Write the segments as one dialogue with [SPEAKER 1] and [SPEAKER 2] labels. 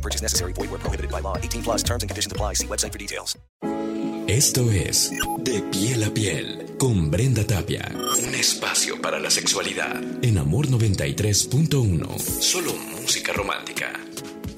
[SPEAKER 1] No purchase necessary. Void where prohibited by law. 18 plus terms and conditions apply. See website for details.
[SPEAKER 2] Esto es De piel a piel con Brenda Tapia. Un espacio para la sexualidad en Amor 93.1. Solo música romántica.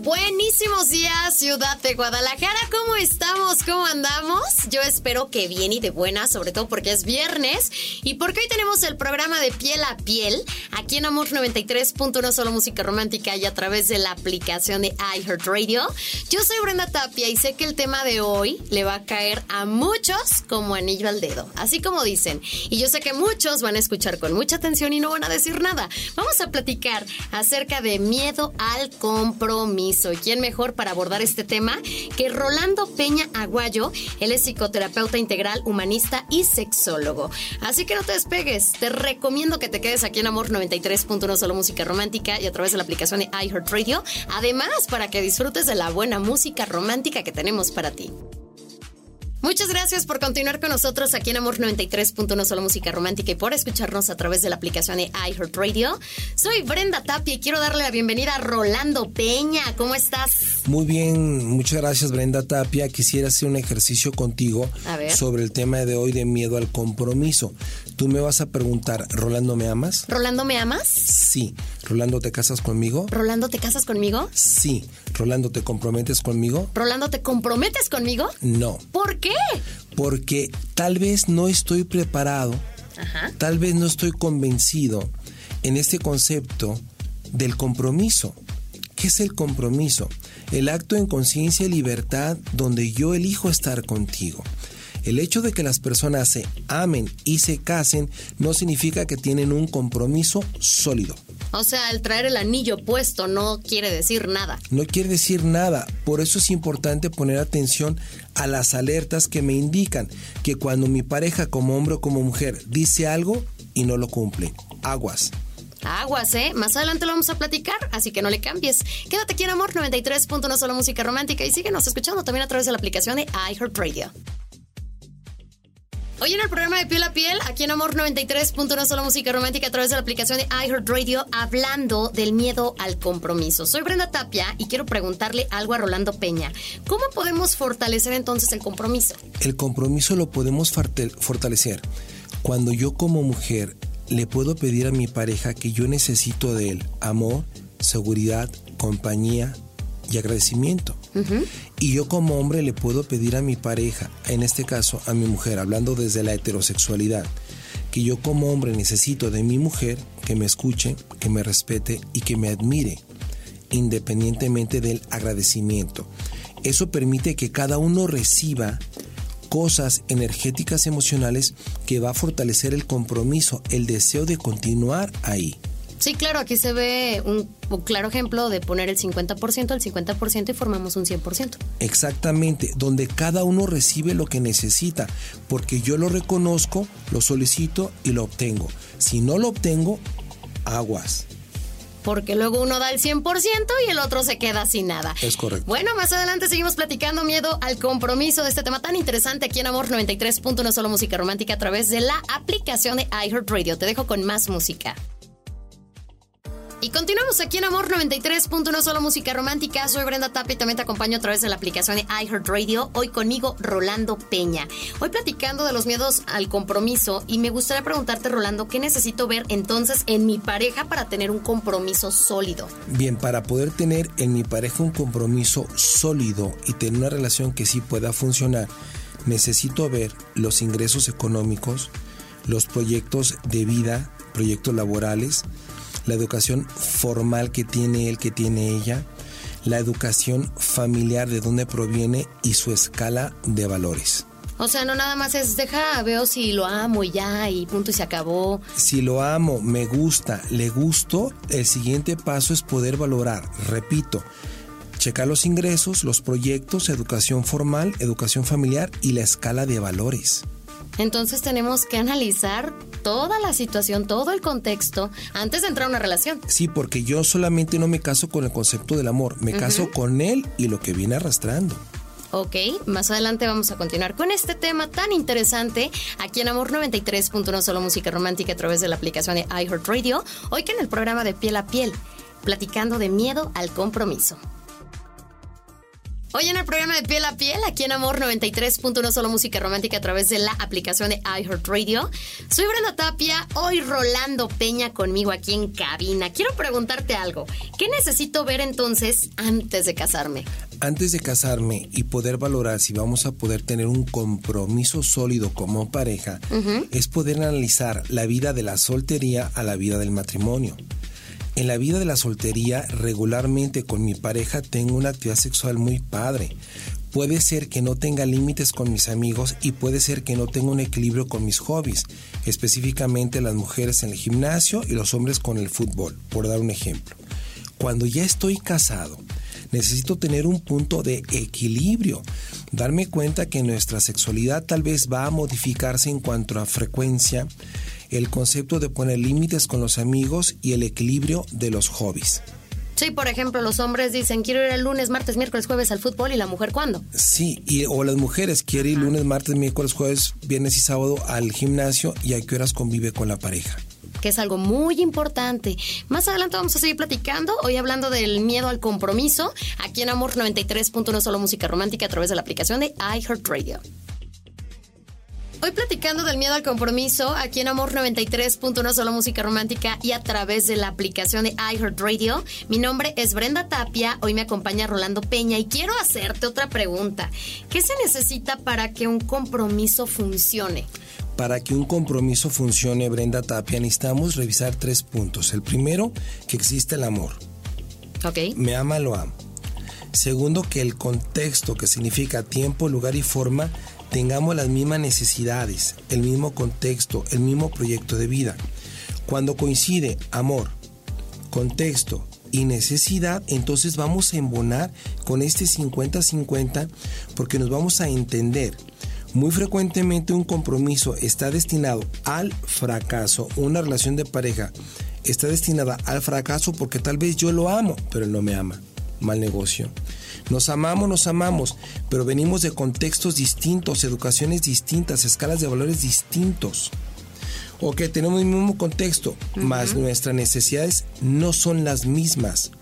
[SPEAKER 3] Buenísimos días, ciudad de Guadalajara. ¿Cómo estamos? ¿Cómo andamos? Yo espero que bien y de buena, sobre todo porque es viernes y porque hoy tenemos el programa de piel a piel aquí en Amor 93.1 solo música romántica y a través de la aplicación de iHeartRadio. Yo soy Brenda Tapia y sé que el tema de hoy le va a caer a muchos como anillo al dedo, así como dicen. Y yo sé que muchos van a escuchar con mucha atención y no van a decir nada. Vamos a platicar acerca de miedo al compromiso. ¿Y quién mejor para abordar este tema que Rolando Peña Aguayo? Él es psicoterapeuta integral, humanista y sexólogo. Así que no te despegues. Te recomiendo que te quedes aquí en Amor 93.1 Solo Música Romántica y a través de la aplicación de iHeartRadio. Además, para que disfrutes de la buena música romántica que tenemos para ti. Muchas gracias por continuar con nosotros aquí en Amor 93.1 Solo Música Romántica y por escucharnos a través de la aplicación de iHeartRadio. Soy Brenda Tapia y quiero darle la bienvenida a Rolando Peña. ¿Cómo estás?
[SPEAKER 4] Muy bien, muchas gracias Brenda Tapia. Quisiera hacer un ejercicio contigo sobre el tema de hoy de miedo al compromiso. Tú me vas a preguntar, ¿Rolando me amas?
[SPEAKER 3] ¿Rolando me amas?
[SPEAKER 4] Sí. ¿Rolando te casas conmigo?
[SPEAKER 3] ¿Rolando te casas conmigo?
[SPEAKER 4] Sí. ¿Rolando te comprometes conmigo?
[SPEAKER 3] ¿Rolando te comprometes conmigo?
[SPEAKER 4] No.
[SPEAKER 3] ¿Por qué?
[SPEAKER 4] Porque tal vez no estoy preparado,
[SPEAKER 3] Ajá.
[SPEAKER 4] tal vez no estoy convencido en este concepto del compromiso. ¿Qué es el compromiso? El acto en conciencia y libertad donde yo elijo estar contigo. El hecho de que las personas se amen y se casen no significa que tienen un compromiso sólido.
[SPEAKER 3] O sea, el traer el anillo puesto no quiere decir nada.
[SPEAKER 4] No quiere decir nada, por eso es importante poner atención a las alertas que me indican que cuando mi pareja como hombre o como mujer dice algo y no lo cumple, aguas.
[SPEAKER 3] Aguas, ¿eh? Más adelante lo vamos a platicar, así que no le cambies. Quédate aquí en Amor 93.1 Solo Música Romántica y síguenos escuchando también a través de la aplicación de iHeartRadio. Hoy en el programa de Piel a Piel, aquí en Amor 93.1 Solo Música Romántica a través de la aplicación de iHeartRadio, hablando del miedo al compromiso. Soy Brenda Tapia y quiero preguntarle algo a Rolando Peña. ¿Cómo podemos fortalecer entonces el compromiso?
[SPEAKER 4] El compromiso lo podemos fortalecer cuando yo como mujer le puedo pedir a mi pareja que yo necesito de él amor, seguridad, compañía y agradecimiento. Y yo como hombre le puedo pedir a mi pareja, en este caso a mi mujer, hablando desde la heterosexualidad, que yo como hombre necesito de mi mujer que me escuche, que me respete y que me admire, independientemente del agradecimiento. Eso permite que cada uno reciba cosas energéticas emocionales que va a fortalecer el compromiso, el deseo de continuar ahí.
[SPEAKER 3] Sí, claro, aquí se ve un, un claro ejemplo de poner el 50% al 50% y formamos un 100%.
[SPEAKER 4] Exactamente, donde cada uno recibe lo que necesita, porque yo lo reconozco, lo solicito y lo obtengo. Si no lo obtengo, aguas.
[SPEAKER 3] Porque luego uno da el 100% y el otro se queda sin nada.
[SPEAKER 4] Es correcto.
[SPEAKER 3] Bueno, más adelante seguimos platicando miedo al compromiso de este tema tan interesante aquí en Amor 93.1 Solo Música Romántica a través de la aplicación de iHeartRadio. Te dejo con más música. Continuamos aquí en Amor 93.1 Solo Música Romántica. Soy Brenda Tapia y también te acompaño a través de la aplicación de iHeartRadio. Hoy conmigo Rolando Peña. Hoy platicando de los miedos al compromiso y me gustaría preguntarte, Rolando, ¿qué necesito ver entonces en mi pareja para tener un compromiso sólido?
[SPEAKER 4] Bien, para poder tener en mi pareja un compromiso sólido y tener una relación que sí pueda funcionar, necesito ver los ingresos económicos, los proyectos de vida, proyectos laborales, la educación formal que tiene él, que tiene ella, la educación familiar de dónde proviene y su escala de valores.
[SPEAKER 3] O sea, no nada más es deja, veo si lo amo y ya, y punto y se acabó.
[SPEAKER 4] Si lo amo, me gusta, le gusto, el siguiente paso es poder valorar. Repito, Checar los ingresos, los proyectos, educación formal, educación familiar y la escala de valores.
[SPEAKER 3] Entonces tenemos que analizar toda la situación, todo el contexto antes de entrar a una relación.
[SPEAKER 4] Sí, porque yo solamente no me caso con el concepto del amor, me caso con él y lo que viene arrastrando.
[SPEAKER 3] Ok, más adelante vamos a continuar con este tema tan interesante aquí en Amor 93.1 Solo Música Romántica a través de la aplicación de iHeartRadio, hoy que en el programa de Piel a Piel, platicando de miedo al compromiso. Hoy en el programa de Piel a Piel, aquí en Amor 93.1 Solo Música Romántica a través de la aplicación de iHeartRadio. Soy Brenda Tapia, hoy Rolando Peña conmigo aquí en cabina. Quiero preguntarte algo. ¿Qué necesito ver entonces antes de casarme?
[SPEAKER 4] Antes de casarme y poder valorar si vamos a poder tener un compromiso sólido como pareja, es poder analizar la vida de la soltería a la vida del matrimonio. En la vida de la soltería, regularmente con mi pareja tengo una actividad sexual muy padre. Puede ser que no tenga límites con mis amigos y puede ser que no tenga un equilibrio con mis hobbies, específicamente las mujeres en el gimnasio y los hombres con el fútbol, por dar un ejemplo. Cuando ya estoy casado, necesito tener un punto de equilibrio, darme cuenta que nuestra sexualidad tal vez va a modificarse en cuanto a frecuencia, el concepto de poner límites con los amigos y el equilibrio de los hobbies.
[SPEAKER 3] Sí, por ejemplo, los hombres dicen quiero ir el lunes, martes, miércoles, jueves al fútbol y la mujer cuándo.
[SPEAKER 4] Sí, y, o las mujeres quieren ir lunes, martes, miércoles, jueves, viernes y sábado al gimnasio y a qué horas convive con la pareja
[SPEAKER 3] que es algo muy importante. Más adelante vamos a seguir platicando, hoy hablando del miedo al compromiso, aquí en Amor 93.1 Solo Música Romántica a través de la aplicación de iHeartRadio. Hoy platicando del miedo al compromiso, aquí en Amor 93.1 Solo Música Romántica y a través de la aplicación de iHeartRadio. Mi nombre es Brenda Tapia, hoy me acompaña Rolando Peña y quiero hacerte otra pregunta. ¿Qué se necesita para que un compromiso funcione?
[SPEAKER 4] Para que un compromiso funcione, Brenda Tapia, necesitamos revisar tres puntos. El primero, que existe el amor. Me ama, lo amo. Segundo, que el contexto, que significa tiempo, lugar y forma, tengamos las mismas necesidades, el mismo contexto, el mismo proyecto de vida. Cuando coincide amor, contexto y necesidad, entonces vamos a embonar con este 50-50 porque nos vamos a entender. Muy frecuentemente un compromiso está destinado al fracaso, una relación de pareja está destinada al fracaso porque tal vez yo lo amo, pero él no me ama. Mal negocio. Nos amamos, nos amamos, pero venimos de contextos distintos, educaciones distintas, escalas de valores distintos. O que tenemos el mismo contexto, más nuestras necesidades no son las mismas.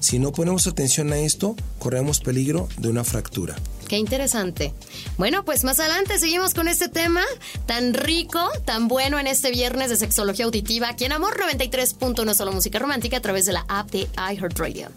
[SPEAKER 4] Si no ponemos atención a esto, corremos peligro de una fractura.
[SPEAKER 3] Qué interesante. Bueno, pues más adelante seguimos con este tema tan rico, tan bueno en este viernes de sexología auditiva aquí en Amor 93.1 Solo Música Romántica a través de la app de iHeartRadio.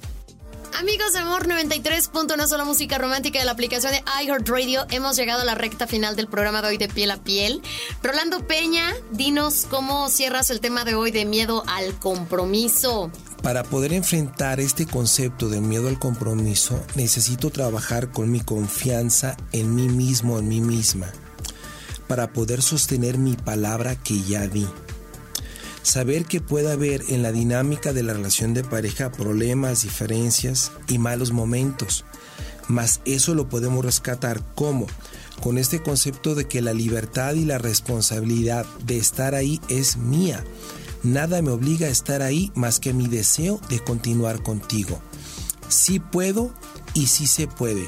[SPEAKER 3] Amigos de Amor 93.1 Solo Música Romántica de la aplicación de iHeartRadio, hemos llegado a la recta final del programa de hoy de Piel a Piel. Rolando Peña, dinos cómo cierras el tema de hoy de miedo al compromiso.
[SPEAKER 4] Para poder enfrentar este concepto de miedo al compromiso, necesito trabajar con mi confianza en mí mismo, en mí misma, para poder sostener mi palabra que ya di saber que puede haber en la dinámica de la relación de pareja problemas, diferencias y malos momentos. Mas eso lo podemos rescatar como con este concepto de que la libertad y la responsabilidad de estar ahí es mía. Nada me obliga a estar ahí más que mi deseo de continuar contigo. Sí puedo y sí se puede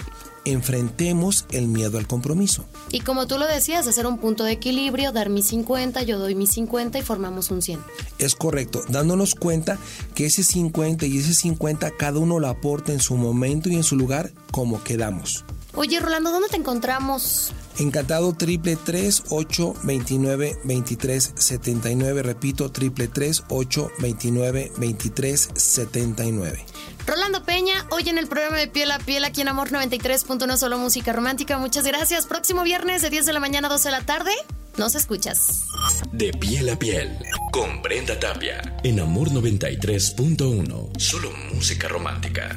[SPEAKER 4] enfrentemos el miedo al compromiso.
[SPEAKER 3] Y como tú lo decías, hacer un punto de equilibrio, dar mis 50, yo doy mis 50 y formamos un 100.
[SPEAKER 4] Es correcto, dándonos cuenta que ese 50 y ese 50 cada uno lo aporta en su momento y en su lugar como quedamos.
[SPEAKER 3] Oye, Rolando, ¿dónde te encontramos?
[SPEAKER 4] Encantado triple tres ocho veintinueve veintitrés setenta y nueve. Repito, triple tres ocho veintinueve veintitrés setenta y nueve.
[SPEAKER 3] Rolando Peña, hoy en el programa de Piel a Piel aquí en Amor 93.1 Solo Música Romántica. Muchas gracias. Próximo viernes de 10 de la mañana a 12 de la tarde. Nos escuchas.
[SPEAKER 2] De piel a piel, con Brenda Tapia, en Amor 93.1, solo música romántica.